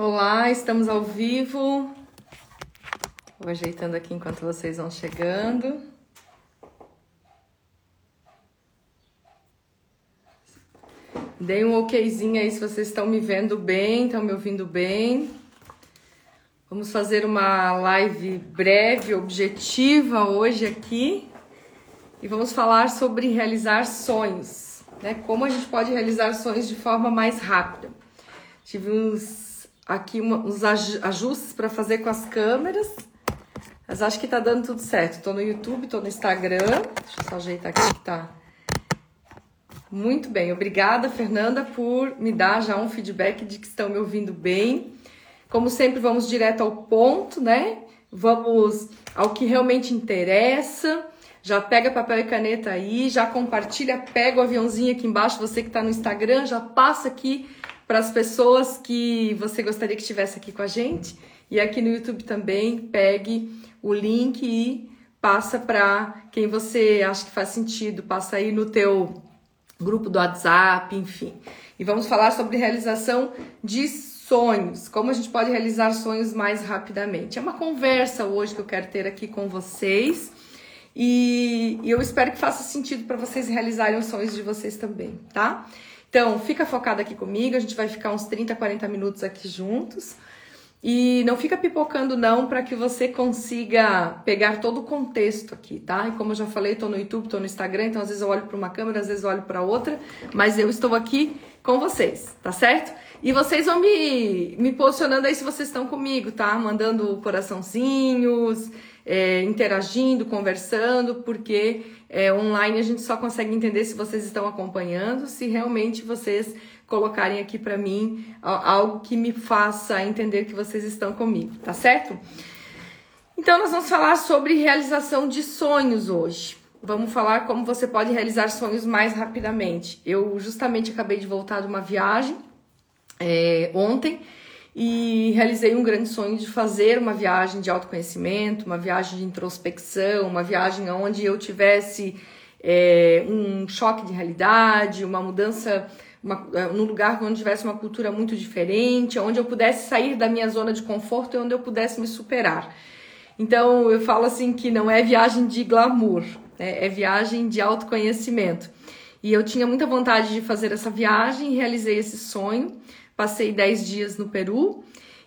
Olá, estamos ao vivo. Vou ajeitando aqui enquanto vocês vão chegando. Dei um okzinho aí se vocês estão me vendo bem, estão me ouvindo bem. Vamos fazer uma live breve, objetiva hoje aqui. E vamos falar sobre realizar sonhos, né? Como a gente pode realizar sonhos de forma mais rápida. Tive uns aqui uma, uns ajustes para fazer com as câmeras. Mas acho que tá dando tudo certo. Tô no YouTube, tô no Instagram. Deixa eu só ajeitar aqui que tá. Muito bem, obrigada, Fernanda, por me dar já um feedback de que estão me ouvindo bem. Como sempre, vamos direto ao ponto, né? Vamos ao que realmente interessa. Já pega papel e caneta aí, já compartilha, pega o aviãozinho aqui embaixo, você que está no Instagram, já passa aqui para as pessoas que você gostaria que estivesse aqui com a gente. E aqui no YouTube também, pegue o link e passa para quem você acha que faz sentido, passa aí no teu grupo do WhatsApp, enfim. E vamos falar sobre realização de sonhos, como a gente pode realizar sonhos mais rapidamente. É uma conversa hoje que eu quero ter aqui com vocês. E, e eu espero que faça sentido para vocês realizarem os sonhos de vocês também, tá? Então, fica focado aqui comigo, a gente vai ficar uns 30, 40 minutos aqui juntos. E não fica pipocando não para que você consiga pegar todo o contexto aqui, tá? E como eu já falei, tô no YouTube, tô no Instagram, então às vezes eu olho para uma câmera, às vezes eu olho para outra, mas eu estou aqui com vocês, tá certo? E vocês vão me, me posicionando aí se vocês estão comigo, tá? Mandando coraçãozinhos, é, interagindo, conversando, porque é, online a gente só consegue entender se vocês estão acompanhando, se realmente vocês colocarem aqui para mim algo que me faça entender que vocês estão comigo, tá certo? Então nós vamos falar sobre realização de sonhos hoje. Vamos falar como você pode realizar sonhos mais rapidamente. Eu justamente acabei de voltar de uma viagem é, ontem e realizei um grande sonho de fazer uma viagem de autoconhecimento, uma viagem de introspecção, uma viagem onde eu tivesse é, um choque de realidade, uma mudança uma, é, num lugar onde tivesse uma cultura muito diferente, onde eu pudesse sair da minha zona de conforto e onde eu pudesse me superar. Então eu falo assim que não é viagem de glamour, né? é viagem de autoconhecimento. E eu tinha muita vontade de fazer essa viagem, realizei esse sonho. Passei 10 dias no Peru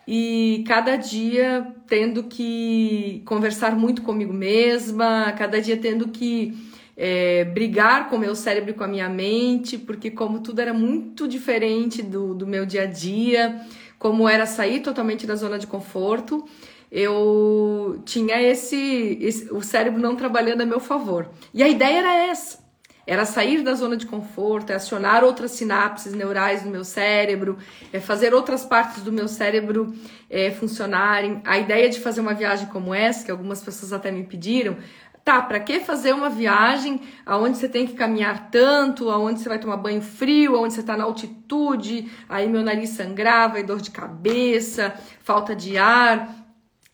e cada dia tendo que conversar muito comigo mesma, cada dia tendo que é, brigar com o meu cérebro e com a minha mente, porque como tudo era muito diferente do, do meu dia a dia, como era sair totalmente da zona de conforto, eu tinha esse, esse o cérebro não trabalhando a meu favor. E a ideia era essa era sair da zona de conforto, é acionar outras sinapses neurais no meu cérebro, é fazer outras partes do meu cérebro é, funcionarem. A ideia de fazer uma viagem como essa, que algumas pessoas até me pediram, tá, para que fazer uma viagem aonde você tem que caminhar tanto, aonde você vai tomar banho frio, aonde você está na altitude, aí meu nariz sangrava e dor de cabeça, falta de ar,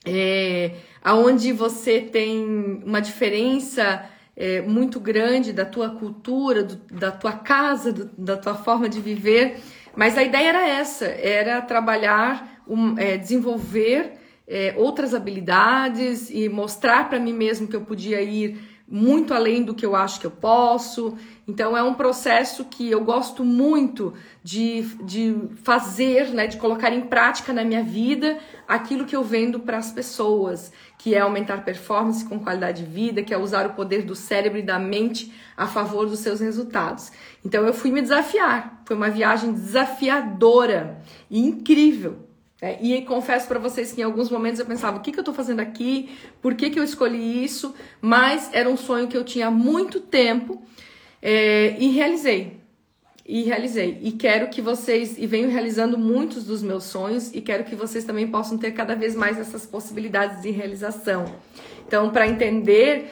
é, aonde você tem uma diferença é, muito grande da tua cultura, do, da tua casa, do, da tua forma de viver. Mas a ideia era essa: era trabalhar, um, é, desenvolver é, outras habilidades e mostrar para mim mesmo que eu podia ir muito além do que eu acho que eu posso. Então é um processo que eu gosto muito de, de fazer, né, de colocar em prática na minha vida aquilo que eu vendo para as pessoas, que é aumentar performance com qualidade de vida, que é usar o poder do cérebro e da mente a favor dos seus resultados. Então eu fui me desafiar. Foi uma viagem desafiadora e incrível. É, e confesso para vocês que em alguns momentos eu pensava: o que, que eu estou fazendo aqui? Por que, que eu escolhi isso? Mas era um sonho que eu tinha há muito tempo é, e realizei. E realizei. E quero que vocês, e venho realizando muitos dos meus sonhos, e quero que vocês também possam ter cada vez mais essas possibilidades de realização. Então, para entender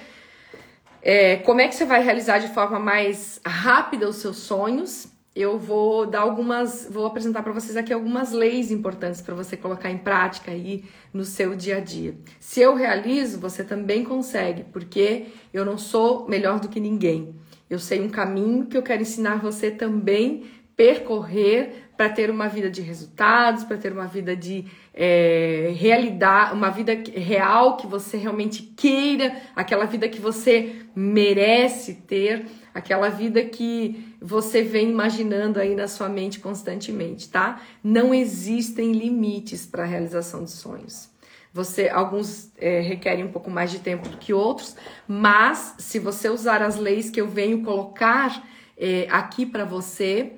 é, como é que você vai realizar de forma mais rápida os seus sonhos, eu vou dar algumas, vou apresentar para vocês aqui algumas leis importantes para você colocar em prática aí no seu dia a dia. Se eu realizo, você também consegue, porque eu não sou melhor do que ninguém. Eu sei um caminho que eu quero ensinar você também percorrer para ter uma vida de resultados, para ter uma vida de é, realidade, uma vida real que você realmente queira, aquela vida que você merece ter, aquela vida que você vem imaginando aí na sua mente constantemente, tá? Não existem limites para a realização de sonhos. Você, alguns é, requerem um pouco mais de tempo do que outros, mas se você usar as leis que eu venho colocar é, aqui para você,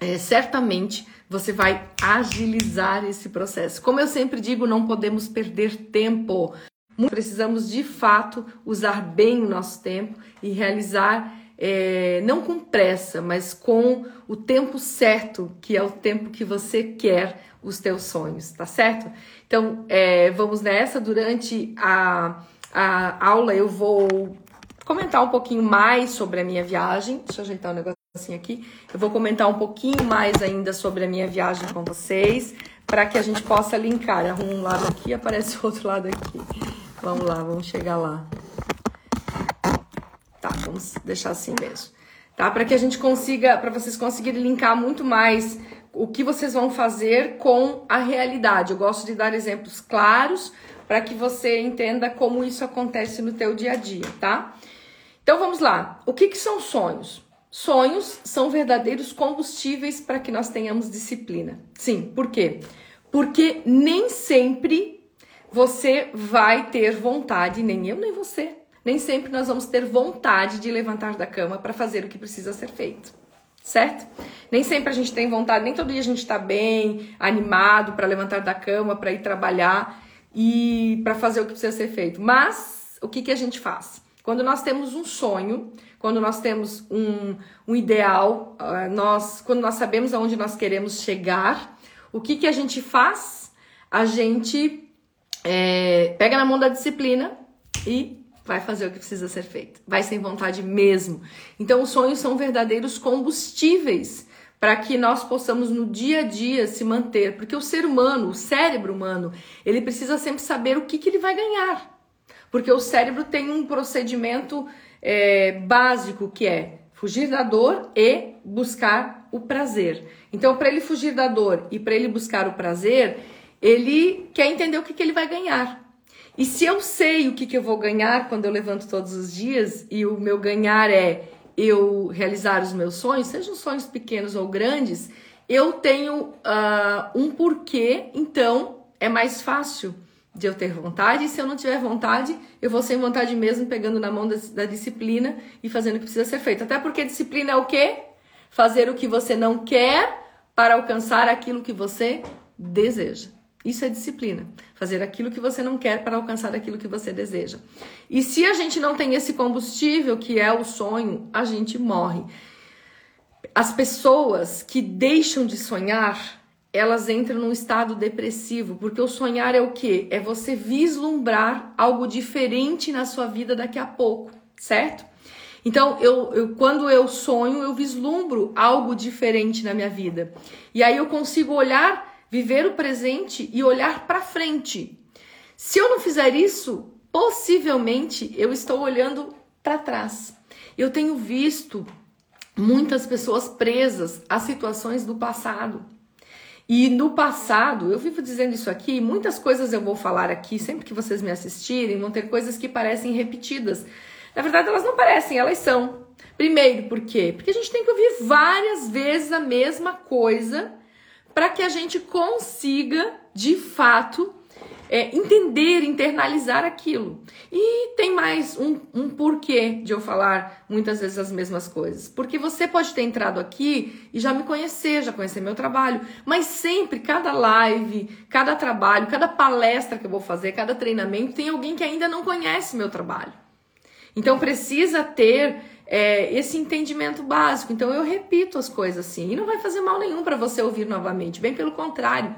é, certamente você vai agilizar esse processo. Como eu sempre digo, não podemos perder tempo. Precisamos de fato usar bem o nosso tempo e realizar, é, não com pressa, mas com o tempo certo, que é o tempo que você quer os teus sonhos, tá certo? Então, é, vamos nessa. Durante a, a aula, eu vou comentar um pouquinho mais sobre a minha viagem. Deixa eu ajeitar o um assim aqui. Eu vou comentar um pouquinho mais ainda sobre a minha viagem com vocês, para que a gente possa linkar. Arrumo um lado aqui, aparece o outro lado aqui. Vamos lá, vamos chegar lá. Tá, vamos deixar assim mesmo. Tá? Para que a gente consiga, para vocês conseguirem linkar muito mais o que vocês vão fazer com a realidade. Eu gosto de dar exemplos claros para que você entenda como isso acontece no teu dia a dia, tá? Então vamos lá. O que, que são sonhos? Sonhos são verdadeiros combustíveis para que nós tenhamos disciplina. Sim, por quê? Porque nem sempre você vai ter vontade, nem eu, nem você. Nem sempre nós vamos ter vontade de levantar da cama para fazer o que precisa ser feito. Certo? Nem sempre a gente tem vontade, nem todo dia a gente está bem, animado para levantar da cama, para ir trabalhar e para fazer o que precisa ser feito. Mas o que, que a gente faz? Quando nós temos um sonho, quando nós temos um, um ideal, uh, nós, quando nós sabemos aonde nós queremos chegar, o que, que a gente faz? A gente é, pega na mão da disciplina e vai fazer o que precisa ser feito. Vai sem vontade mesmo. Então, os sonhos são verdadeiros combustíveis para que nós possamos no dia a dia se manter, porque o ser humano, o cérebro humano, ele precisa sempre saber o que, que ele vai ganhar. Porque o cérebro tem um procedimento é, básico que é fugir da dor e buscar o prazer. Então, para ele fugir da dor e para ele buscar o prazer, ele quer entender o que, que ele vai ganhar. E se eu sei o que, que eu vou ganhar quando eu levanto todos os dias e o meu ganhar é eu realizar os meus sonhos, sejam sonhos pequenos ou grandes, eu tenho uh, um porquê, então é mais fácil de eu ter vontade, e se eu não tiver vontade, eu vou sem vontade mesmo, pegando na mão da, da, disciplina e fazendo o que precisa ser feito. Até porque disciplina é o quê? Fazer o que você não quer para alcançar aquilo que você deseja. Isso é disciplina. Fazer aquilo que você não quer para alcançar aquilo que você deseja. E se a gente não tem esse combustível, que é o sonho, a gente morre. As pessoas que deixam de sonhar, elas entram num estado depressivo, porque o sonhar é o quê? É você vislumbrar algo diferente na sua vida daqui a pouco, certo? Então, eu, eu, quando eu sonho, eu vislumbro algo diferente na minha vida. E aí eu consigo olhar, viver o presente e olhar para frente. Se eu não fizer isso, possivelmente eu estou olhando para trás. Eu tenho visto muitas pessoas presas a situações do passado. E no passado, eu vivo dizendo isso aqui, muitas coisas eu vou falar aqui, sempre que vocês me assistirem, vão ter coisas que parecem repetidas. Na verdade, elas não parecem, elas são. Primeiro, por quê? Porque a gente tem que ouvir várias vezes a mesma coisa para que a gente consiga, de fato, é, entender, internalizar aquilo. E tem mais um, um porquê de eu falar muitas vezes as mesmas coisas. Porque você pode ter entrado aqui e já me conhecer, já conhecer meu trabalho, mas sempre, cada live, cada trabalho, cada palestra que eu vou fazer, cada treinamento, tem alguém que ainda não conhece meu trabalho. Então precisa ter é, esse entendimento básico. Então eu repito as coisas assim. E não vai fazer mal nenhum para você ouvir novamente, bem pelo contrário.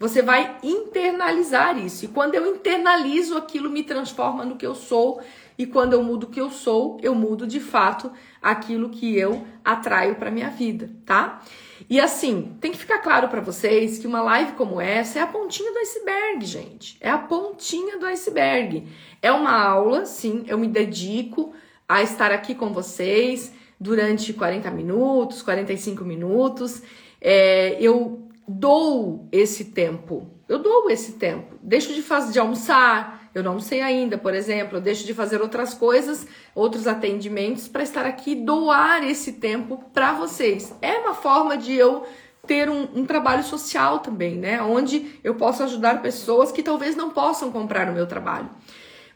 Você vai internalizar isso. E quando eu internalizo, aquilo me transforma no que eu sou. E quando eu mudo o que eu sou, eu mudo de fato aquilo que eu atraio para minha vida, tá? E assim, tem que ficar claro para vocês que uma live como essa é a pontinha do iceberg, gente. É a pontinha do iceberg. É uma aula, sim, eu me dedico a estar aqui com vocês, durante 40 minutos, 45 minutos. É, eu dou esse tempo. Eu dou esse tempo. Deixo de fazer de almoçar, eu não sei ainda, por exemplo, eu deixo de fazer outras coisas, outros atendimentos para estar aqui doar esse tempo para vocês. É uma forma de eu ter um, um, trabalho social também, né? Onde eu posso ajudar pessoas que talvez não possam comprar o meu trabalho.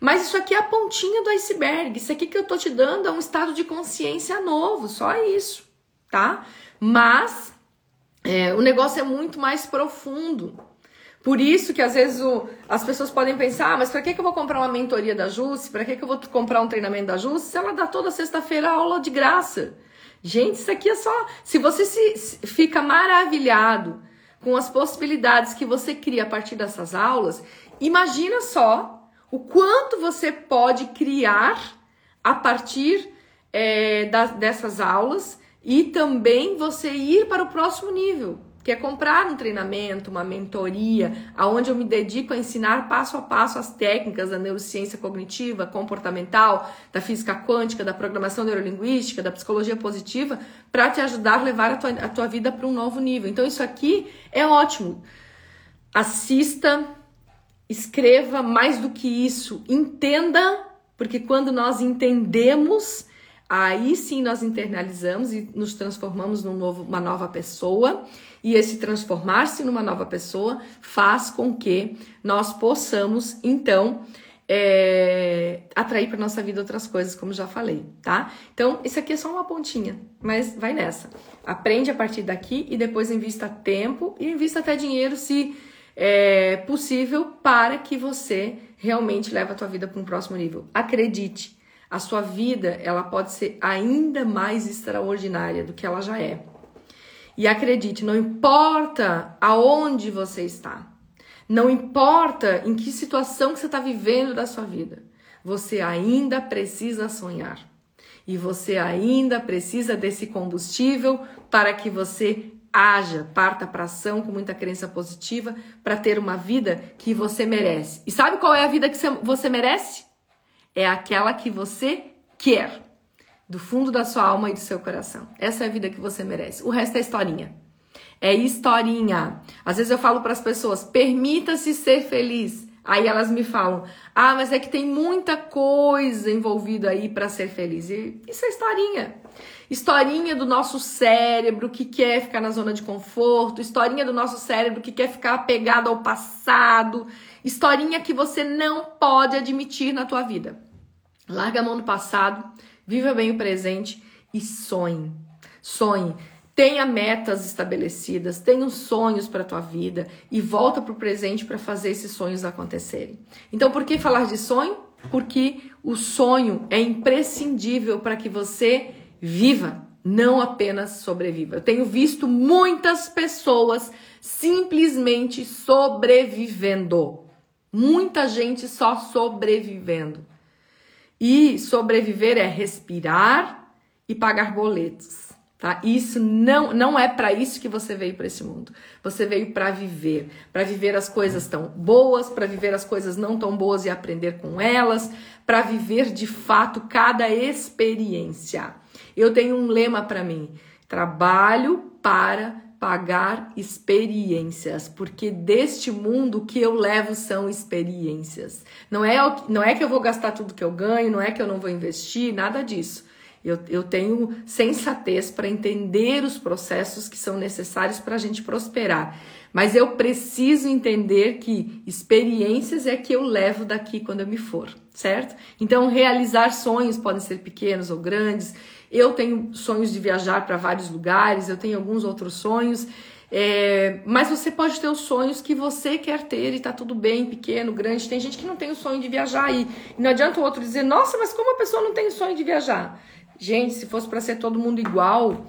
Mas isso aqui é a pontinha do iceberg. Isso aqui que eu tô te dando é um estado de consciência novo, só isso, tá? Mas é, o negócio é muito mais profundo. Por isso que às vezes o, as pessoas podem pensar, ah, mas para que, que eu vou comprar uma mentoria da Jusce? Para que, que eu vou comprar um treinamento da Jusce se ela dá toda sexta-feira aula de graça? Gente, isso aqui é só. Se você se, se fica maravilhado com as possibilidades que você cria a partir dessas aulas, imagina só o quanto você pode criar a partir é, dessas aulas e também você ir para o próximo nível que é comprar um treinamento, uma mentoria, aonde eu me dedico a ensinar passo a passo as técnicas da neurociência cognitiva, comportamental, da física quântica, da programação neurolinguística, da psicologia positiva, para te ajudar a levar a tua, a tua vida para um novo nível. Então isso aqui é ótimo. Assista, escreva mais do que isso, entenda, porque quando nós entendemos, aí sim nós internalizamos e nos transformamos num novo, uma nova pessoa e esse transformar-se numa nova pessoa faz com que nós possamos, então, é, atrair para nossa vida outras coisas, como já falei, tá? Então, isso aqui é só uma pontinha, mas vai nessa. Aprende a partir daqui e depois invista tempo e invista até dinheiro, se é possível, para que você realmente leve a tua vida para um próximo nível. Acredite, a sua vida ela pode ser ainda mais extraordinária do que ela já é. E acredite, não importa aonde você está, não importa em que situação que você está vivendo da sua vida, você ainda precisa sonhar. E você ainda precisa desse combustível para que você haja, parta para ação com muita crença positiva para ter uma vida que você merece. E sabe qual é a vida que você merece? É aquela que você quer do fundo da sua alma e do seu coração. Essa é a vida que você merece. O resto é historinha. É historinha. Às vezes eu falo para as pessoas: permita-se ser feliz. Aí elas me falam: ah, mas é que tem muita coisa envolvida aí para ser feliz. E isso é historinha. Historinha do nosso cérebro que quer ficar na zona de conforto, historinha do nosso cérebro que quer ficar apegado ao passado, historinha que você não pode admitir na tua vida. Larga a mão do passado, Viva bem o presente e sonhe. Sonhe. Tenha metas estabelecidas, tenha sonhos para a tua vida e volta para o presente para fazer esses sonhos acontecerem. Então, por que falar de sonho? Porque o sonho é imprescindível para que você viva, não apenas sobreviva. Eu tenho visto muitas pessoas simplesmente sobrevivendo. Muita gente só sobrevivendo. E sobreviver é respirar e pagar boletos, tá? Isso não não é para isso que você veio para esse mundo. Você veio para viver, para viver as coisas tão boas, para viver as coisas não tão boas e aprender com elas, para viver de fato cada experiência. Eu tenho um lema para mim: trabalho para pagar experiências, porque deste mundo o que eu levo são experiências. Não é, não é que eu vou gastar tudo que eu ganho, não é que eu não vou investir, nada disso. Eu, eu tenho sensatez para entender os processos que são necessários para a gente prosperar. Mas eu preciso entender que experiências é que eu levo daqui quando eu me for, certo? Então, realizar sonhos podem ser pequenos ou grandes. Eu tenho sonhos de viajar para vários lugares, eu tenho alguns outros sonhos. É, mas você pode ter os sonhos que você quer ter e tá tudo bem, pequeno, grande. Tem gente que não tem o sonho de viajar e, não adianta o outro dizer, nossa, mas como a pessoa não tem o sonho de viajar? Gente, se fosse para ser todo mundo igual,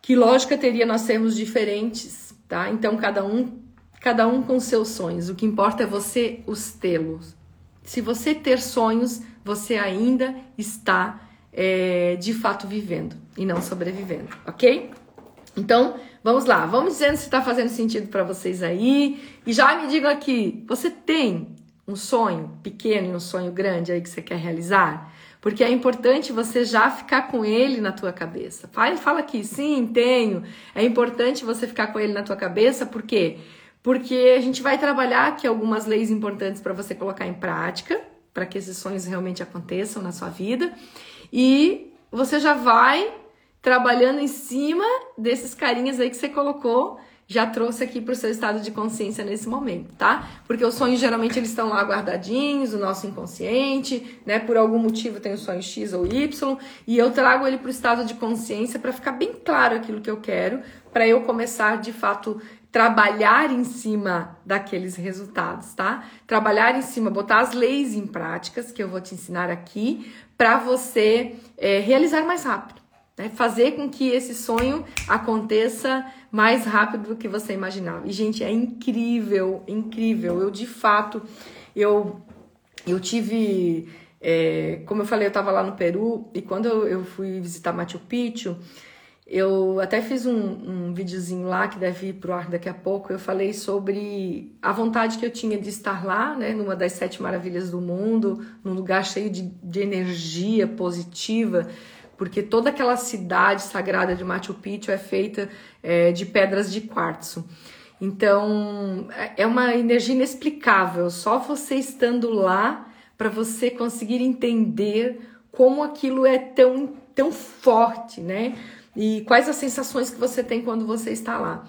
que lógica teria nós sermos diferentes, tá? Então cada um, cada um com seus sonhos. O que importa é você os tê-los. Se você ter sonhos, você ainda está é, de fato vivendo e não sobrevivendo, ok? Então, vamos lá, vamos dizendo se está fazendo sentido para vocês aí. E já me digam aqui, você tem um sonho pequeno e um sonho grande aí que você quer realizar? porque é importante você já ficar com ele na tua cabeça. Fala, fala aqui, sim, tenho. É importante você ficar com ele na tua cabeça, por quê? Porque a gente vai trabalhar aqui algumas leis importantes para você colocar em prática, para que esses sonhos realmente aconteçam na sua vida. E você já vai trabalhando em cima desses carinhas aí que você colocou já trouxe aqui para o seu estado de consciência nesse momento, tá? Porque os sonhos geralmente eles estão lá guardadinhos, o nosso inconsciente, né? Por algum motivo tem o sonho X ou Y, e eu trago ele para o estado de consciência para ficar bem claro aquilo que eu quero, para eu começar de fato trabalhar em cima daqueles resultados, tá? Trabalhar em cima, botar as leis em práticas que eu vou te ensinar aqui para você é, realizar mais rápido, né? Fazer com que esse sonho aconteça mais rápido do que você imaginava. E, gente, é incrível, incrível. Eu, de fato, eu, eu tive... É, como eu falei, eu estava lá no Peru e quando eu, eu, fui visitar Machu Picchu, eu até fiz um, um videozinho lá que deve ir pro ar daqui a pouco. Eu falei sobre a vontade que eu tinha de estar lá, né, numa das sete maravilhas do mundo, num lugar cheio de, de energia positiva, porque toda aquela cidade sagrada de Machu Picchu é feita é, de pedras de quartzo. Então é, é uma energia inexplicável, só você estando lá para você conseguir entender como aquilo é tão, tão forte, né? E quais as sensações que você tem quando você está lá.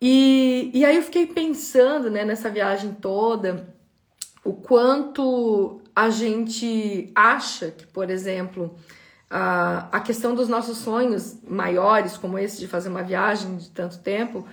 E, e aí eu fiquei pensando né, nessa viagem toda o quanto a gente acha que, por exemplo, a, a questão dos nossos sonhos maiores, como esse de fazer uma viagem de tanto tempo,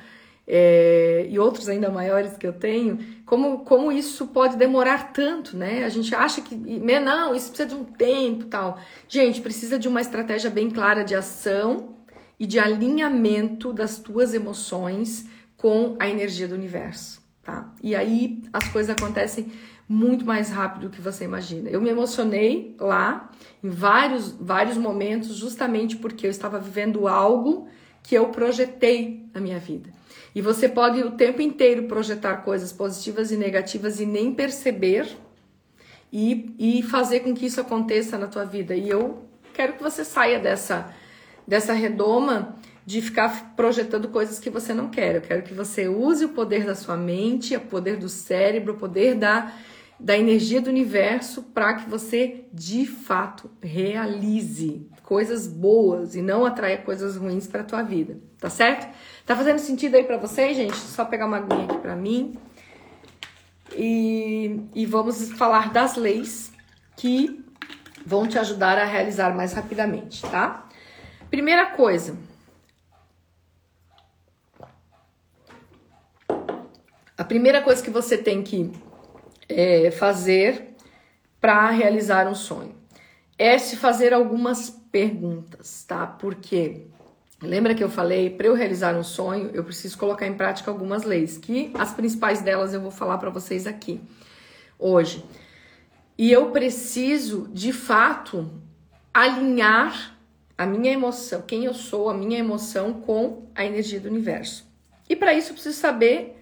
é, e outros ainda maiores que eu tenho, como, como isso pode demorar tanto, né? A gente acha que, não, isso precisa de um tempo tal. Gente, precisa de uma estratégia bem clara de ação e de alinhamento das tuas emoções com a energia do universo, tá? E aí as coisas acontecem muito mais rápido do que você imagina. Eu me emocionei lá em vários, vários momentos, justamente porque eu estava vivendo algo que eu projetei na minha vida. E você pode o tempo inteiro projetar coisas positivas e negativas e nem perceber e, e fazer com que isso aconteça na tua vida. E eu quero que você saia dessa, dessa redoma de ficar projetando coisas que você não quer. Eu quero que você use o poder da sua mente, o poder do cérebro, o poder da da energia do universo para que você de fato realize coisas boas e não atraia coisas ruins para tua vida, tá certo? Tá fazendo sentido aí para vocês, gente? Só pegar uma aguinha aqui para mim. E, e vamos falar das leis que vão te ajudar a realizar mais rapidamente, tá? Primeira coisa, a primeira coisa que você tem que é, fazer para realizar um sonho? É se fazer algumas perguntas, tá? Porque lembra que eu falei, para eu realizar um sonho, eu preciso colocar em prática algumas leis, que as principais delas eu vou falar para vocês aqui hoje. E eu preciso, de fato, alinhar a minha emoção, quem eu sou, a minha emoção com a energia do universo. E para isso eu preciso saber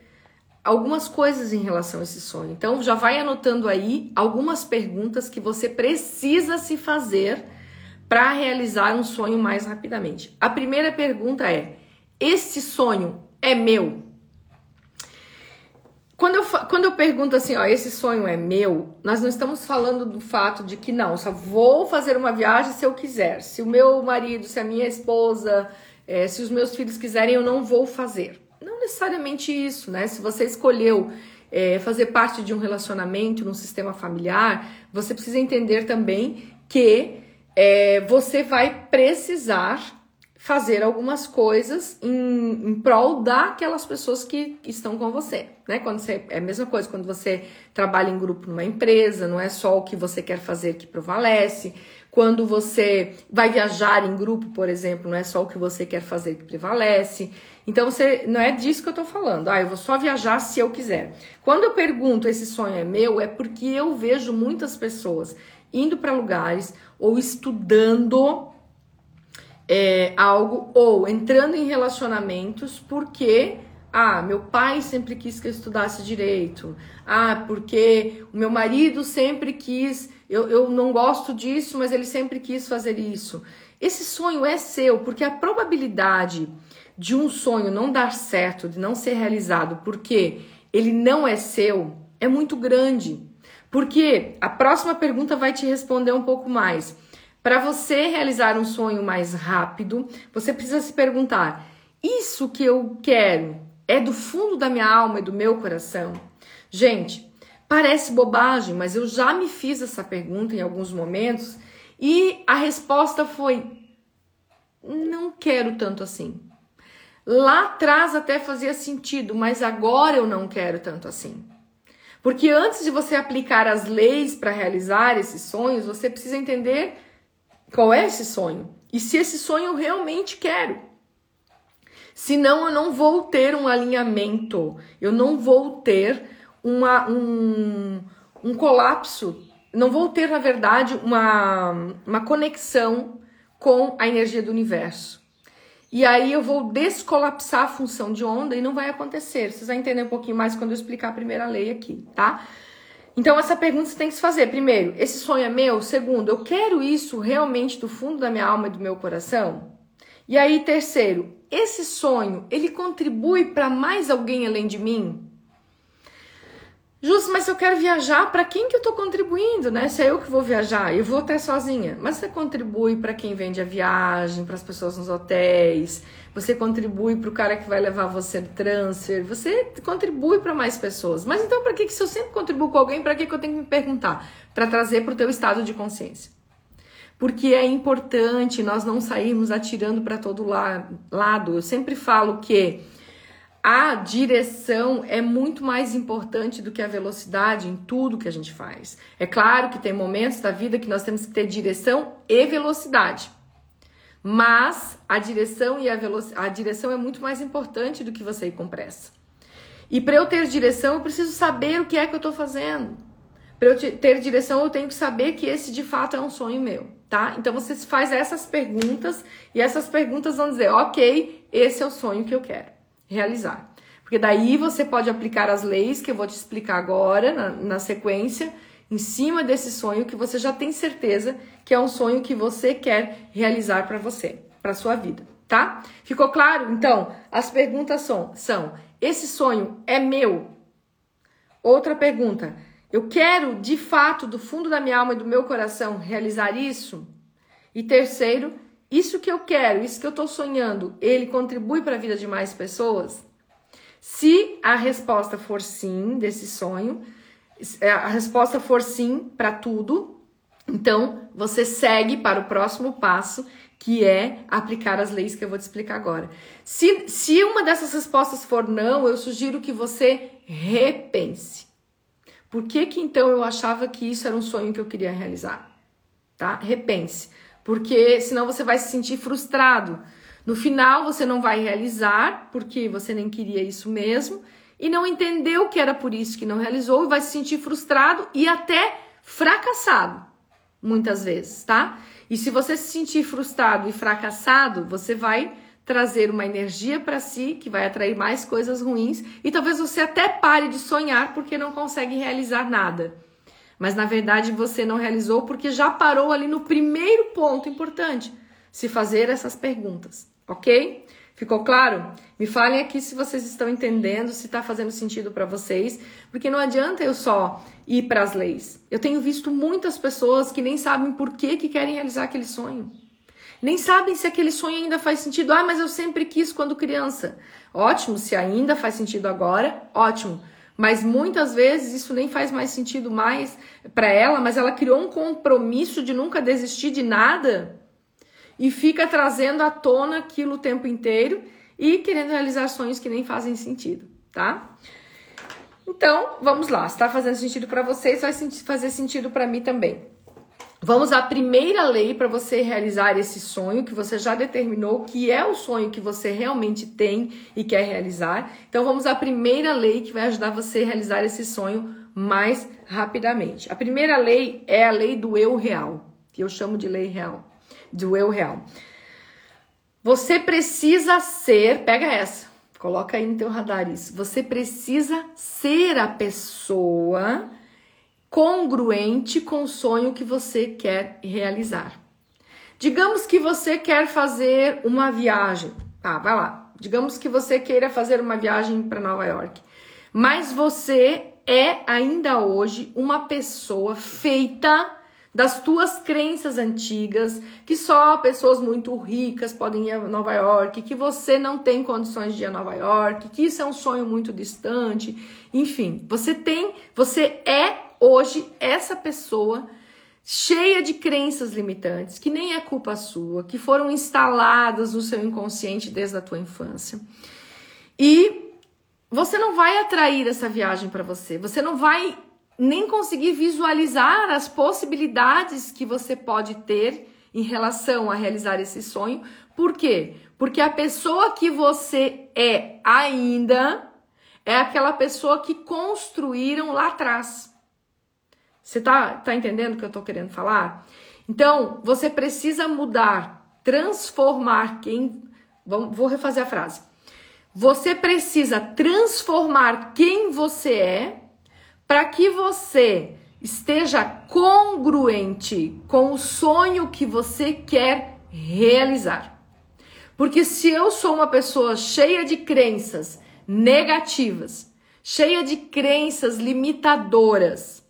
algumas coisas em relação a esse sonho. Então, já vai anotando aí algumas perguntas que você precisa se fazer para realizar um sonho mais rapidamente. A primeira pergunta é: esse sonho é meu? Quando eu, quando eu pergunto assim, ó, esse sonho é meu, nós não estamos falando do fato de que não, só vou fazer uma viagem se eu quiser. Se o meu marido, se a minha esposa, é, se os meus filhos quiserem, eu não vou fazer necessariamente isso, né? Se você escolheu é, fazer parte de um relacionamento, num sistema familiar, você precisa entender também que é, você vai precisar fazer algumas coisas em, em prol daquelas pessoas que estão com você, né? Quando você é a mesma coisa quando você trabalha em grupo numa empresa, não é só o que você quer fazer que prevalece. Quando você vai viajar em grupo, por exemplo, não é só o que você quer fazer que prevalece. Então você não é disso que eu tô falando. Ah, eu vou só viajar se eu quiser. Quando eu pergunto esse sonho é meu, é porque eu vejo muitas pessoas indo para lugares ou estudando é, algo ou entrando em relacionamentos porque Ah, meu pai sempre quis que eu estudasse direito. Ah, porque o meu marido sempre quis. Eu, eu não gosto disso, mas ele sempre quis fazer isso. Esse sonho é seu, porque a probabilidade de um sonho não dar certo, de não ser realizado, porque ele não é seu, é muito grande. Porque a próxima pergunta vai te responder um pouco mais. Para você realizar um sonho mais rápido, você precisa se perguntar: isso que eu quero é do fundo da minha alma e do meu coração? Gente, parece bobagem, mas eu já me fiz essa pergunta em alguns momentos e a resposta foi: não quero tanto assim. Lá atrás até fazia sentido, mas agora eu não quero tanto assim. Porque antes de você aplicar as leis para realizar esses sonhos, você precisa entender qual é esse sonho? E se esse sonho eu realmente quero? Senão eu não vou ter um alinhamento, eu não vou ter uma, um, um colapso, não vou ter, na verdade, uma, uma conexão com a energia do universo. E aí eu vou descolapsar a função de onda e não vai acontecer. Vocês vão entender um pouquinho mais quando eu explicar a primeira lei aqui, tá? Então, essa pergunta você tem que se fazer. Primeiro, esse sonho é meu? Segundo, eu quero isso realmente do fundo da minha alma e do meu coração? E aí, terceiro, esse sonho, ele contribui para mais alguém além de mim? Justo, mas se eu quero viajar, para quem que eu estou contribuindo, né? Se é eu que vou viajar, eu vou até sozinha. Mas você contribui para quem vende a viagem, para as pessoas nos hotéis, você contribui para o cara que vai levar você no transfer, você contribui para mais pessoas. Mas então, para que, que se eu sempre contribuo com alguém, para que, que eu tenho que me perguntar? Para trazer para o teu estado de consciência. Porque é importante nós não sairmos atirando para todo lado. Eu sempre falo que a direção é muito mais importante do que a velocidade em tudo que a gente faz. É claro que tem momentos da vida que nós temos que ter direção e velocidade. Mas a direção e a velocidade, a direção é muito mais importante do que você ir com pressa. E para eu ter direção, eu preciso saber o que é que eu estou fazendo. Para eu ter direção, eu tenho que saber que esse de fato é um sonho meu, tá? Então você faz essas perguntas e essas perguntas vão dizer, ok, esse é o sonho que eu quero realizar. Porque daí você pode aplicar as leis que eu vou te explicar agora na, na sequência, em cima desse sonho que você já tem certeza que é um sonho que você quer realizar para você, para sua vida, tá? Ficou claro? Então, as perguntas são, são: esse sonho é meu? Outra pergunta: eu quero de fato, do fundo da minha alma e do meu coração, realizar isso? E terceiro, isso que eu quero, isso que eu estou sonhando, ele contribui para a vida de mais pessoas? Se a resposta for sim desse sonho, é, a resposta for sim para tudo, então você segue para o próximo passo, que é aplicar as leis que eu vou te explicar agora. Se, se uma dessas respostas for não, eu sugiro que você repense. Por que, que então eu achava que isso era um sonho que eu queria realizar? Tá? Repense porque senão você vai se sentir frustrado. No final você não vai realizar, porque você nem queria isso mesmo, e não entendeu que era por isso que não realizou, e vai se sentir frustrado e até fracassado, muitas vezes, tá? E se você se sentir frustrado e fracassado, você vai trazer uma energia para si que vai atrair mais coisas ruins e talvez você até pare de sonhar porque não consegue realizar nada mas na verdade você não realizou porque já parou ali no primeiro ponto importante, se fazer essas perguntas, ok? Ficou claro? Me falem aqui se vocês estão entendendo, se está fazendo sentido para vocês, porque não adianta eu só ir para as leis. Eu tenho visto muitas pessoas que nem sabem por que, que querem realizar aquele sonho. Nem sabem se aquele sonho ainda faz sentido. Ah, mas eu sempre quis quando criança. Ótimo, se ainda faz sentido agora, ótimo. Mas muitas vezes isso nem faz mais sentido mais para ela, mas ela criou um compromisso de nunca desistir de nada e fica trazendo à tona aquilo o tempo inteiro e querendo realizar sonhos que nem fazem sentido, tá? Então, vamos lá. Se tá fazendo sentido para vocês, vai fazer sentido para mim também. Vamos à primeira lei para você realizar esse sonho que você já determinou que é o sonho que você realmente tem e quer realizar. Então vamos à primeira lei que vai ajudar você a realizar esse sonho mais rapidamente. A primeira lei é a lei do eu real, que eu chamo de lei real, do eu real. Você precisa ser, pega essa, Coloca aí no teu radar isso. Você precisa ser a pessoa congruente com o sonho que você quer realizar. Digamos que você quer fazer uma viagem. Tá, vai lá. Digamos que você queira fazer uma viagem para Nova York. Mas você é ainda hoje uma pessoa feita das tuas crenças antigas, que só pessoas muito ricas podem ir a Nova York, que você não tem condições de ir a Nova York, que isso é um sonho muito distante. Enfim, você tem, você é hoje essa pessoa cheia de crenças limitantes, que nem é culpa sua, que foram instaladas no seu inconsciente desde a tua infância. E você não vai atrair essa viagem para você. Você não vai nem conseguir visualizar as possibilidades que você pode ter em relação a realizar esse sonho. Por quê? Porque a pessoa que você é ainda é aquela pessoa que construíram lá atrás. Você tá, tá entendendo o que eu tô querendo falar? Então, você precisa mudar, transformar quem. Vou refazer a frase. Você precisa transformar quem você é para que você esteja congruente com o sonho que você quer realizar. Porque se eu sou uma pessoa cheia de crenças negativas, cheia de crenças limitadoras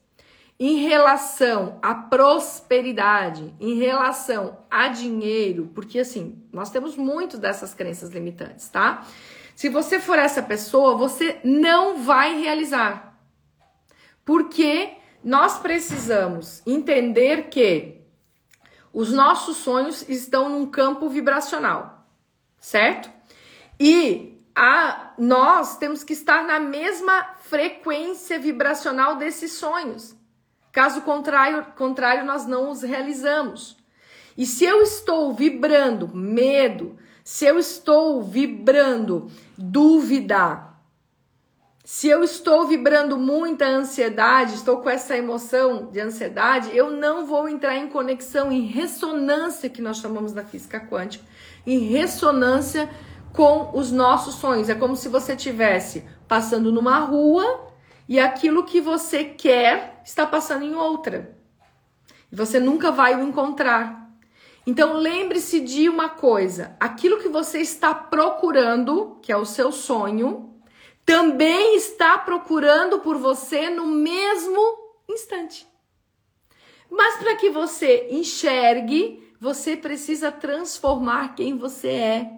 em relação à prosperidade, em relação a dinheiro, porque assim, nós temos muitas dessas crenças limitantes, tá? Se você for essa pessoa, você não vai realizar. Porque nós precisamos entender que os nossos sonhos estão num campo vibracional, certo? E a, nós temos que estar na mesma frequência vibracional desses sonhos. Caso contrário, contrário, nós não os realizamos. E se eu estou vibrando medo, se eu estou vibrando dúvida, se eu estou vibrando muita ansiedade, estou com essa emoção de ansiedade, eu não vou entrar em conexão, em ressonância, que nós chamamos da física quântica, em ressonância com os nossos sonhos. É como se você estivesse passando numa rua e aquilo que você quer está passando em outra. E você nunca vai o encontrar. Então lembre-se de uma coisa: aquilo que você está procurando, que é o seu sonho, também está procurando por você no mesmo instante. Mas para que você enxergue, você precisa transformar quem você é.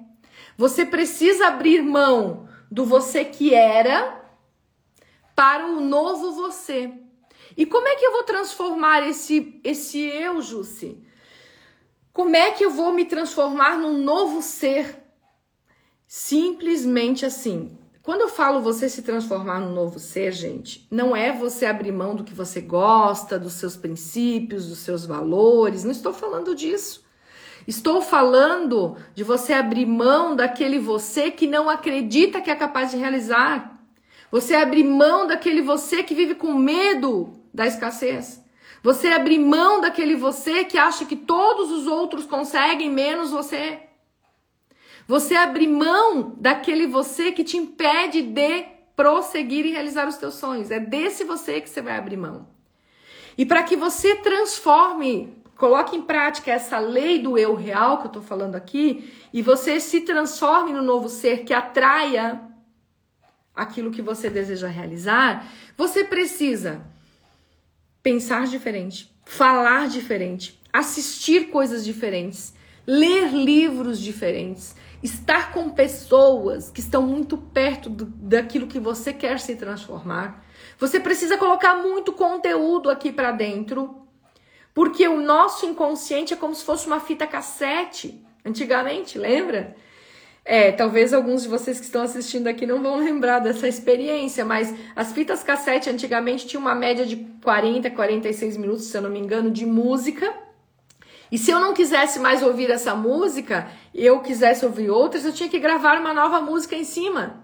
Você precisa abrir mão do você que era para o novo você. E como é que eu vou transformar esse esse eu, Jussi? Como é que eu vou me transformar num novo ser? Simplesmente assim, quando eu falo você se transformar num novo ser, gente, não é você abrir mão do que você gosta, dos seus princípios, dos seus valores, não estou falando disso. Estou falando de você abrir mão daquele você que não acredita que é capaz de realizar. Você abrir mão daquele você que vive com medo da escassez. Você abrir mão daquele você que acha que todos os outros conseguem menos você. Você abrir mão daquele você que te impede de prosseguir e realizar os teus sonhos. É desse você que você vai abrir mão. E para que você transforme, coloque em prática essa lei do eu real que eu estou falando aqui, e você se transforme no novo ser que atraia aquilo que você deseja realizar, você precisa pensar diferente, falar diferente, assistir coisas diferentes, ler livros diferentes, estar com pessoas que estão muito perto do, daquilo que você quer se transformar. Você precisa colocar muito conteúdo aqui para dentro, porque o nosso inconsciente é como se fosse uma fita cassete. Antigamente, lembra? É, talvez alguns de vocês que estão assistindo aqui não vão lembrar dessa experiência, mas as fitas cassete antigamente tinham uma média de 40, 46 minutos, se eu não me engano, de música. E se eu não quisesse mais ouvir essa música, eu quisesse ouvir outras, eu tinha que gravar uma nova música em cima.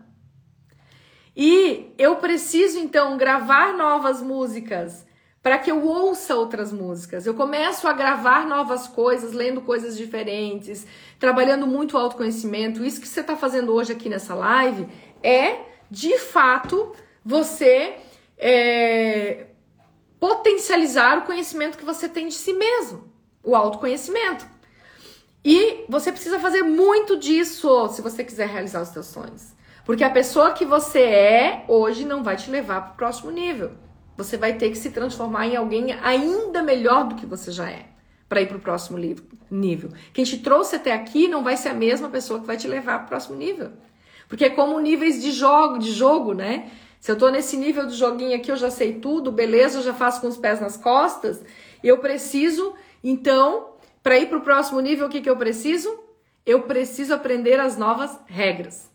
E eu preciso então gravar novas músicas para que eu ouça outras músicas. Eu começo a gravar novas coisas, lendo coisas diferentes, trabalhando muito autoconhecimento. Isso que você está fazendo hoje aqui nessa live é, de fato, você é, potencializar o conhecimento que você tem de si mesmo, o autoconhecimento. E você precisa fazer muito disso se você quiser realizar os seus sonhos. Porque a pessoa que você é hoje não vai te levar para o próximo nível. Você vai ter que se transformar em alguém ainda melhor do que você já é para ir para o próximo nível. Quem te trouxe até aqui não vai ser a mesma pessoa que vai te levar para o próximo nível. Porque é como níveis de jogo, de jogo, né? Se eu tô nesse nível do joguinho aqui, eu já sei tudo, beleza, eu já faço com os pés nas costas, eu preciso, então, para ir para o próximo nível, o que, que eu preciso? Eu preciso aprender as novas regras.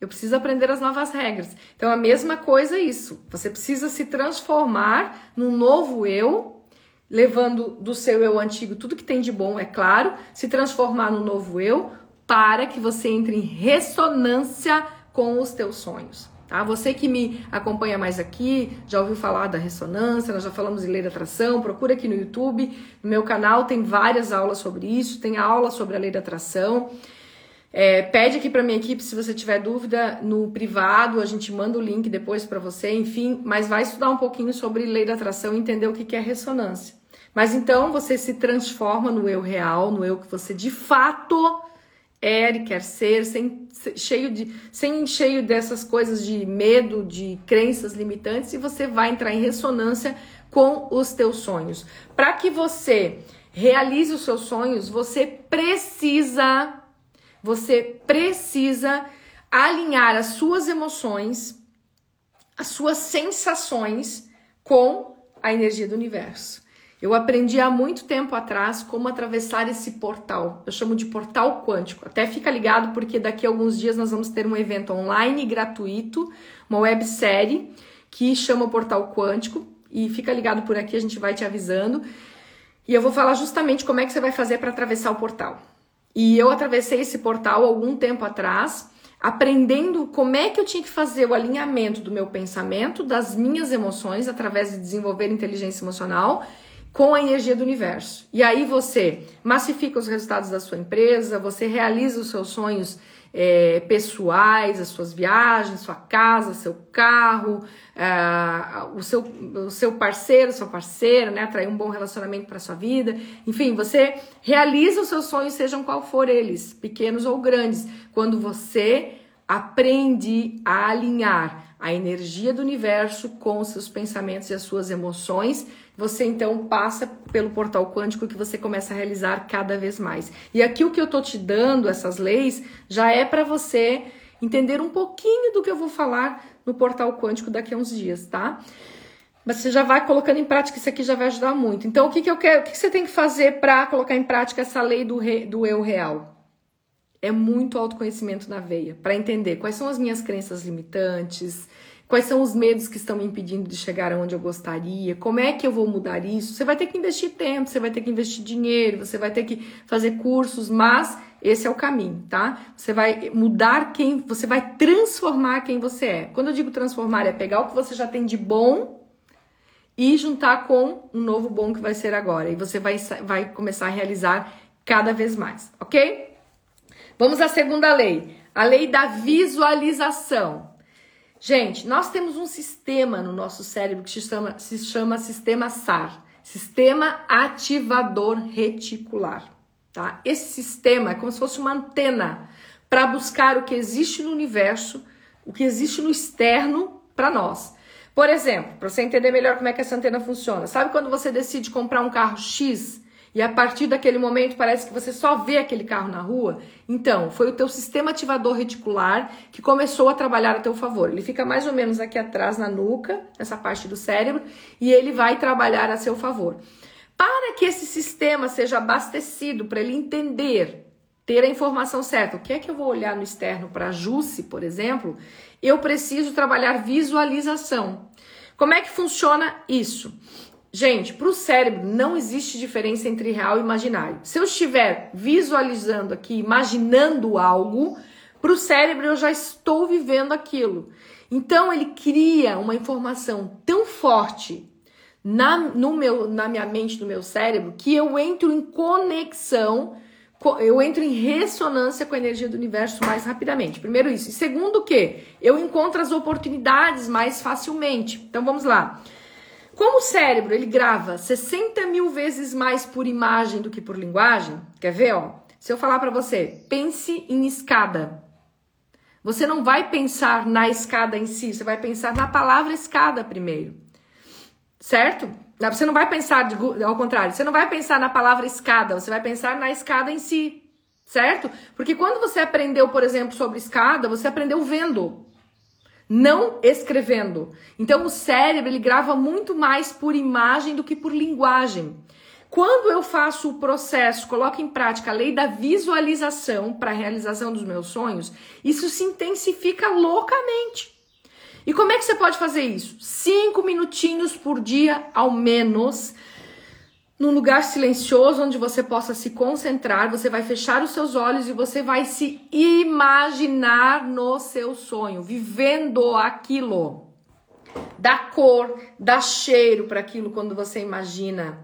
Eu preciso aprender as novas regras. Então, a mesma coisa é isso. Você precisa se transformar num novo eu, levando do seu eu antigo tudo que tem de bom, é claro, se transformar num novo eu, para que você entre em ressonância com os teus sonhos. Tá? Você que me acompanha mais aqui, já ouviu falar da ressonância, nós já falamos em lei da atração, procura aqui no YouTube, no meu canal tem várias aulas sobre isso, tem aula sobre a lei da atração. É, pede aqui para minha equipe se você tiver dúvida no privado, a gente manda o link depois para você, enfim, mas vai estudar um pouquinho sobre lei da atração e entender o que é ressonância. Mas então você se transforma no eu real, no eu que você de fato é e quer ser, sem, cheio de, sem cheio dessas coisas de medo, de crenças limitantes, e você vai entrar em ressonância com os teus sonhos. Para que você realize os seus sonhos, você precisa você precisa alinhar as suas emoções, as suas sensações com a energia do universo. Eu aprendi há muito tempo atrás como atravessar esse portal. Eu chamo de portal quântico. Até fica ligado porque daqui a alguns dias nós vamos ter um evento online gratuito, uma websérie que chama Portal Quântico e fica ligado por aqui, a gente vai te avisando. E eu vou falar justamente como é que você vai fazer para atravessar o portal. E eu atravessei esse portal algum tempo atrás, aprendendo como é que eu tinha que fazer o alinhamento do meu pensamento, das minhas emoções, através de desenvolver inteligência emocional com a energia do universo. E aí você massifica os resultados da sua empresa, você realiza os seus sonhos é, pessoais, as suas viagens, sua casa, seu carro, é, o, seu, o seu parceiro, sua parceira, né? Atrair um bom relacionamento para sua vida. Enfim, você realiza os seus sonhos, sejam qual for eles, pequenos ou grandes, quando você aprende a alinhar a energia do universo com os seus pensamentos e as suas emoções você então passa pelo portal quântico que você começa a realizar cada vez mais. E aqui o que eu tô te dando, essas leis, já é para você entender um pouquinho do que eu vou falar no portal quântico daqui a uns dias, tá? Mas você já vai colocando em prática, isso aqui já vai ajudar muito. Então, o que, que eu quero, o que, que você tem que fazer para colocar em prática essa lei do, re, do eu real? É muito autoconhecimento na veia, para entender quais são as minhas crenças limitantes, Quais são os medos que estão me impedindo de chegar aonde eu gostaria? Como é que eu vou mudar isso? Você vai ter que investir tempo, você vai ter que investir dinheiro, você vai ter que fazer cursos, mas esse é o caminho, tá? Você vai mudar quem, você vai transformar quem você é. Quando eu digo transformar, é pegar o que você já tem de bom e juntar com um novo bom que vai ser agora. E você vai, vai começar a realizar cada vez mais, ok? Vamos à segunda lei, a lei da visualização. Gente, nós temos um sistema no nosso cérebro que se chama, se chama sistema SAR, Sistema Ativador Reticular. Tá? Esse sistema é como se fosse uma antena para buscar o que existe no universo, o que existe no externo para nós. Por exemplo, para você entender melhor como é que essa antena funciona, sabe quando você decide comprar um carro X e a partir daquele momento parece que você só vê aquele carro na rua, então foi o teu sistema ativador reticular que começou a trabalhar a teu favor. Ele fica mais ou menos aqui atrás na nuca, essa parte do cérebro, e ele vai trabalhar a seu favor. Para que esse sistema seja abastecido, para ele entender, ter a informação certa, o que é que eu vou olhar no externo para ajuste, por exemplo, eu preciso trabalhar visualização. Como é que funciona isso? Gente, para o cérebro não existe diferença entre real e imaginário. Se eu estiver visualizando aqui, imaginando algo, para o cérebro eu já estou vivendo aquilo. Então ele cria uma informação tão forte na, no meu, na minha mente, no meu cérebro, que eu entro em conexão, eu entro em ressonância com a energia do universo mais rapidamente. Primeiro isso. E segundo que eu encontro as oportunidades mais facilmente. Então vamos lá. Como o cérebro ele grava 60 mil vezes mais por imagem do que por linguagem, quer ver? Ó, se eu falar para você, pense em escada. Você não vai pensar na escada em si, você vai pensar na palavra escada primeiro. Certo? Você não vai pensar ao contrário, você não vai pensar na palavra escada, você vai pensar na escada em si. Certo? Porque quando você aprendeu, por exemplo, sobre escada, você aprendeu vendo, não escrevendo. Então o cérebro ele grava muito mais por imagem do que por linguagem. Quando eu faço o processo, coloco em prática a lei da visualização para a realização dos meus sonhos, isso se intensifica loucamente. E como é que você pode fazer isso? Cinco minutinhos por dia, ao menos, num lugar silencioso onde você possa se concentrar. Você vai fechar os seus olhos e você vai se imaginar no seu sonho, vivendo aquilo. Dá cor, dá cheiro para aquilo quando você imagina.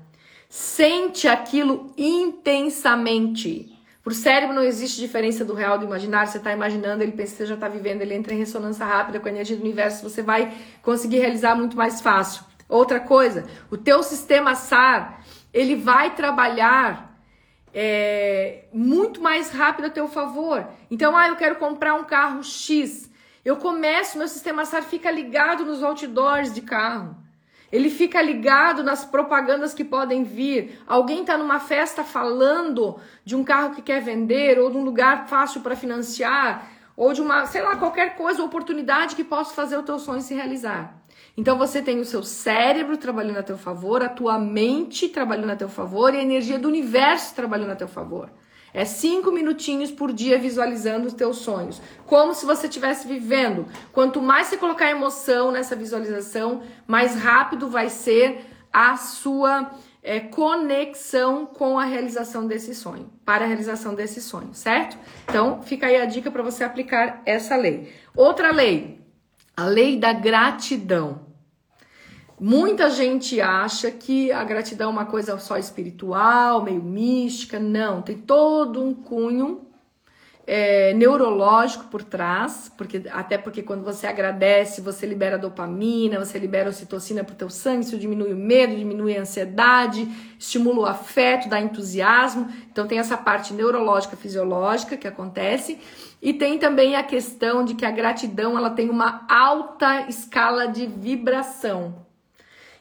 Sente aquilo intensamente. Para o cérebro não existe diferença do real do imaginário. Você está imaginando, ele pensa que você já está vivendo, ele entra em ressonância rápida com a energia do universo, você vai conseguir realizar muito mais fácil. Outra coisa, o teu sistema SAR, ele vai trabalhar é, muito mais rápido a teu favor. Então, ah, eu quero comprar um carro X. Eu começo, meu sistema SAR fica ligado nos outdoors de carro. Ele fica ligado nas propagandas que podem vir. Alguém está numa festa falando de um carro que quer vender, ou de um lugar fácil para financiar, ou de uma, sei lá, qualquer coisa, oportunidade que possa fazer o teu sonho se realizar. Então você tem o seu cérebro trabalhando a teu favor, a tua mente trabalhando a teu favor e a energia do universo trabalhando a teu favor. É cinco minutinhos por dia visualizando os teus sonhos. Como se você estivesse vivendo. Quanto mais você colocar emoção nessa visualização, mais rápido vai ser a sua é, conexão com a realização desse sonho. Para a realização desse sonho, certo? Então, fica aí a dica para você aplicar essa lei. Outra lei, a lei da gratidão. Muita gente acha que a gratidão é uma coisa só espiritual, meio mística. Não, tem todo um cunho é, neurológico por trás, porque até porque quando você agradece, você libera dopamina, você libera ocitocina pro teu sangue, isso diminui o medo, diminui a ansiedade, estimula o afeto, dá entusiasmo. Então tem essa parte neurológica, fisiológica que acontece. E tem também a questão de que a gratidão ela tem uma alta escala de vibração.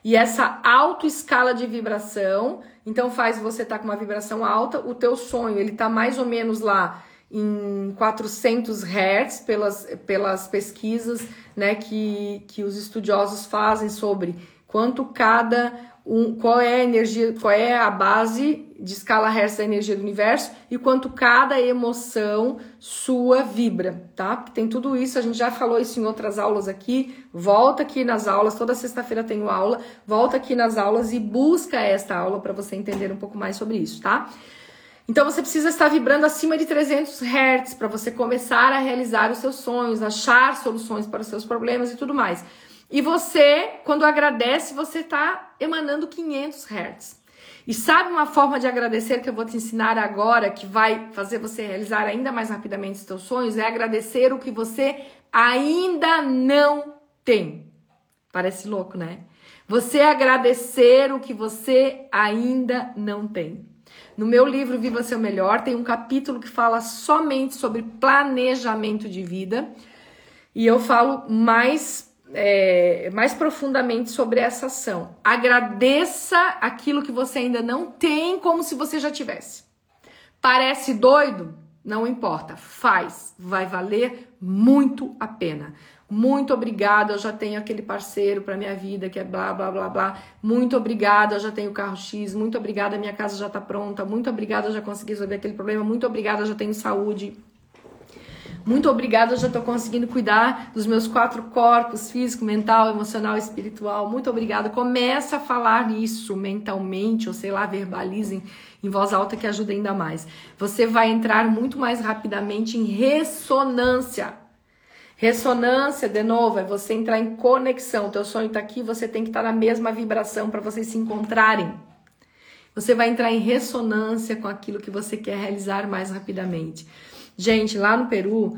E essa alta escala de vibração, então faz você estar tá com uma vibração alta, o teu sonho, ele tá mais ou menos lá em 400 Hz pelas, pelas pesquisas, né, que, que os estudiosos fazem sobre quanto cada um, qual é a energia, qual é a base de escala Hertz da energia do universo e quanto cada emoção sua vibra, tá? Porque tem tudo isso, a gente já falou isso em outras aulas aqui. Volta aqui nas aulas, toda sexta-feira tenho aula. Volta aqui nas aulas e busca esta aula para você entender um pouco mais sobre isso, tá? Então você precisa estar vibrando acima de 300 Hz para você começar a realizar os seus sonhos, achar soluções para os seus problemas e tudo mais. E você, quando agradece, você está emanando 500 Hz. E sabe uma forma de agradecer que eu vou te ensinar agora, que vai fazer você realizar ainda mais rapidamente os seus sonhos? É agradecer o que você ainda não tem. Parece louco, né? Você agradecer o que você ainda não tem. No meu livro Viva Seu Melhor, tem um capítulo que fala somente sobre planejamento de vida. E eu falo mais é, mais profundamente sobre essa ação. Agradeça aquilo que você ainda não tem, como se você já tivesse. Parece doido? Não importa, faz, vai valer muito a pena. Muito obrigada, eu já tenho aquele parceiro para minha vida que é blá blá blá blá. Muito obrigada, eu já tenho o carro X. Muito obrigada, minha casa já está pronta. Muito obrigada, eu já consegui resolver aquele problema. Muito obrigada, eu já tenho saúde. Muito obrigada, eu já estou conseguindo cuidar dos meus quatro corpos, físico, mental, emocional, espiritual. Muito obrigada. Começa a falar isso mentalmente, ou sei lá, verbalizem em voz alta que ajuda ainda mais. Você vai entrar muito mais rapidamente em ressonância Ressonância, de novo, é você entrar em conexão. Teu sonho está aqui, você tem que estar tá na mesma vibração para vocês se encontrarem. Você vai entrar em ressonância com aquilo que você quer realizar mais rapidamente. Gente, lá no Peru,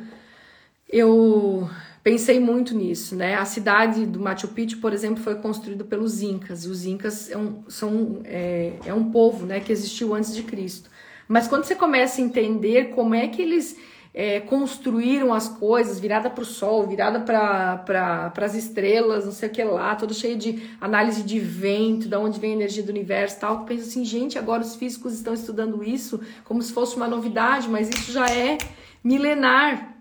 eu pensei muito nisso, né? A cidade do Machu Picchu, por exemplo, foi construída pelos Incas. Os Incas é um, são, é, é um povo né, que existiu antes de Cristo. Mas quando você começa a entender como é que eles é, construíram as coisas, virada para o sol, virada para as estrelas, não sei o que lá, todo cheio de análise de vento, da onde vem a energia do universo tal. Eu penso assim, gente, agora os físicos estão estudando isso como se fosse uma novidade, mas isso já é milenar.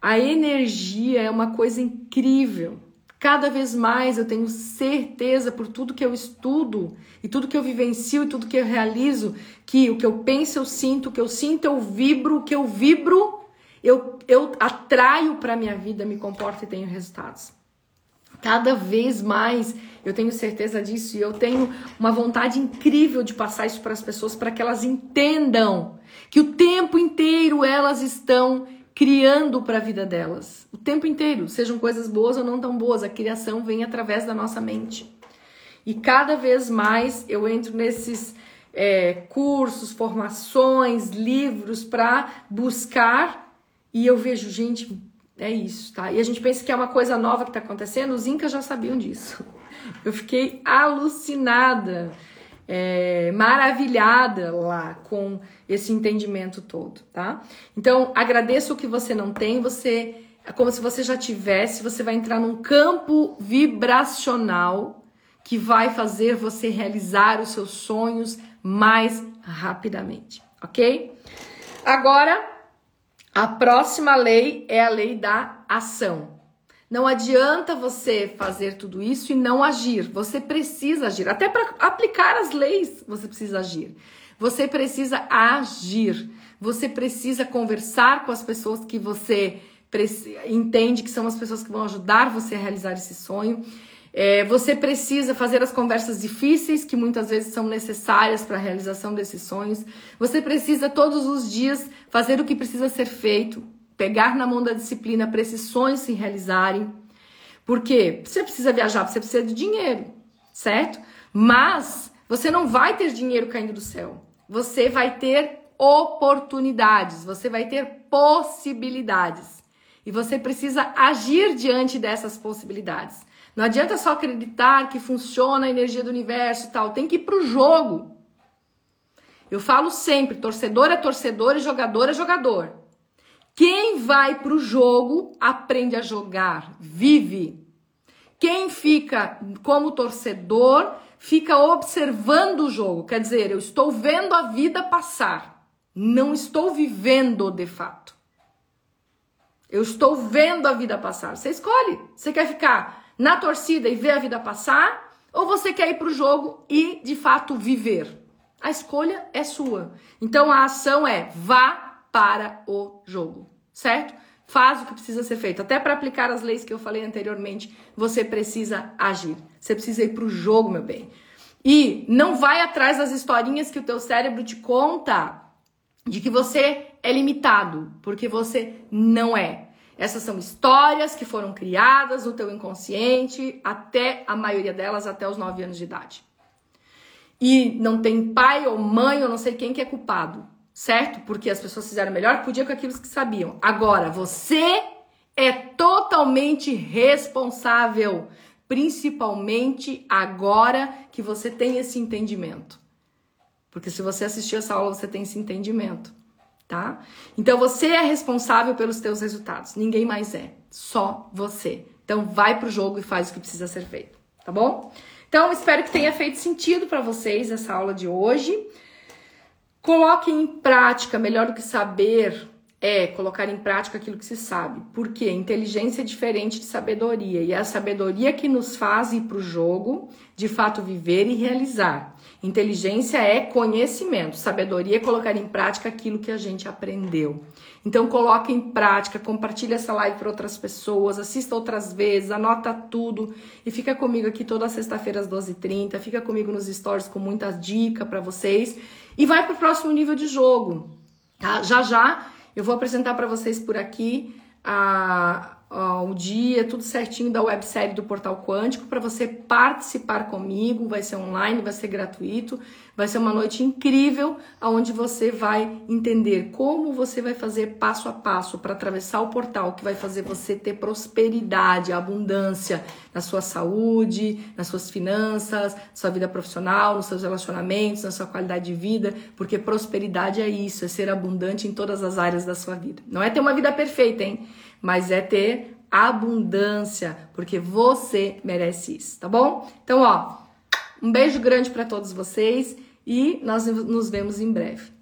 A energia é uma coisa incrível. Cada vez mais eu tenho certeza por tudo que eu estudo e tudo que eu vivencio e tudo que eu realizo, que o que eu penso eu sinto, o que eu sinto eu vibro, o que eu vibro eu, eu atraio para minha vida, me comporto e tenho resultados. Cada vez mais eu tenho certeza disso e eu tenho uma vontade incrível de passar isso para as pessoas para que elas entendam que o tempo inteiro elas estão criando para a vida delas. O tempo inteiro, sejam coisas boas ou não tão boas, a criação vem através da nossa mente. E cada vez mais eu entro nesses é, cursos, formações, livros para buscar e eu vejo, gente, é isso, tá? E a gente pensa que é uma coisa nova que está acontecendo, os incas já sabiam disso. Eu fiquei alucinada é, maravilhada lá com esse entendimento todo, tá? Então, agradeça o que você não tem, você é como se você já tivesse, você vai entrar num campo vibracional que vai fazer você realizar os seus sonhos mais rapidamente, ok? Agora, a próxima lei é a lei da ação. Não adianta você fazer tudo isso e não agir. Você precisa agir. Até para aplicar as leis, você precisa agir. Você precisa agir. Você precisa conversar com as pessoas que você entende que são as pessoas que vão ajudar você a realizar esse sonho. É, você precisa fazer as conversas difíceis que muitas vezes são necessárias para a realização desses sonhos. Você precisa todos os dias fazer o que precisa ser feito pegar na mão da disciplina para esses sonhos se realizarem. Porque você precisa viajar, você precisa de dinheiro, certo? Mas você não vai ter dinheiro caindo do céu. Você vai ter oportunidades, você vai ter possibilidades. E você precisa agir diante dessas possibilidades. Não adianta só acreditar que funciona a energia do universo e tal, tem que ir pro jogo. Eu falo sempre, torcedor é torcedor e jogador é jogador. Quem vai para o jogo aprende a jogar, vive. Quem fica como torcedor fica observando o jogo. Quer dizer, eu estou vendo a vida passar, não estou vivendo de fato. Eu estou vendo a vida passar. Você escolhe. Você quer ficar na torcida e ver a vida passar? Ou você quer ir para o jogo e de fato viver? A escolha é sua. Então a ação é vá para o jogo, certo? Faz o que precisa ser feito. Até para aplicar as leis que eu falei anteriormente, você precisa agir. Você precisa ir para o jogo, meu bem. E não vai atrás das historinhas que o teu cérebro te conta de que você é limitado, porque você não é. Essas são histórias que foram criadas no teu inconsciente, até a maioria delas até os 9 anos de idade. E não tem pai ou mãe ou não sei quem que é culpado certo? Porque as pessoas fizeram melhor, podia com aquilo que sabiam. Agora, você é totalmente responsável, principalmente agora que você tem esse entendimento. Porque se você assistiu essa aula, você tem esse entendimento, tá? Então você é responsável pelos teus resultados, ninguém mais é, só você. Então vai pro jogo e faz o que precisa ser feito, tá bom? Então espero que tenha feito sentido para vocês essa aula de hoje. Coloque em prática, melhor do que saber, é colocar em prática aquilo que se sabe. Porque inteligência é diferente de sabedoria. E é a sabedoria que nos faz ir para o jogo, de fato viver e realizar. Inteligência é conhecimento, sabedoria é colocar em prática aquilo que a gente aprendeu. Então coloque em prática, compartilhe essa live para outras pessoas, assista outras vezes, anota tudo e fica comigo aqui toda sexta-feira às 12h30, fica comigo nos stories com muitas dicas para vocês e vai para o próximo nível de jogo. Tá? Já já eu vou apresentar para vocês por aqui a, o dia, tudo certinho da websérie do Portal Quântico para você participar comigo. Vai ser online, vai ser gratuito. Vai ser uma noite incrível, onde você vai entender como você vai fazer passo a passo para atravessar o portal que vai fazer você ter prosperidade, abundância na sua saúde, nas suas finanças, na sua vida profissional, nos seus relacionamentos, na sua qualidade de vida, porque prosperidade é isso, é ser abundante em todas as áreas da sua vida. Não é ter uma vida perfeita, hein? Mas é ter abundância, porque você merece isso, tá bom? Então, ó, um beijo grande para todos vocês e nós nos vemos em breve.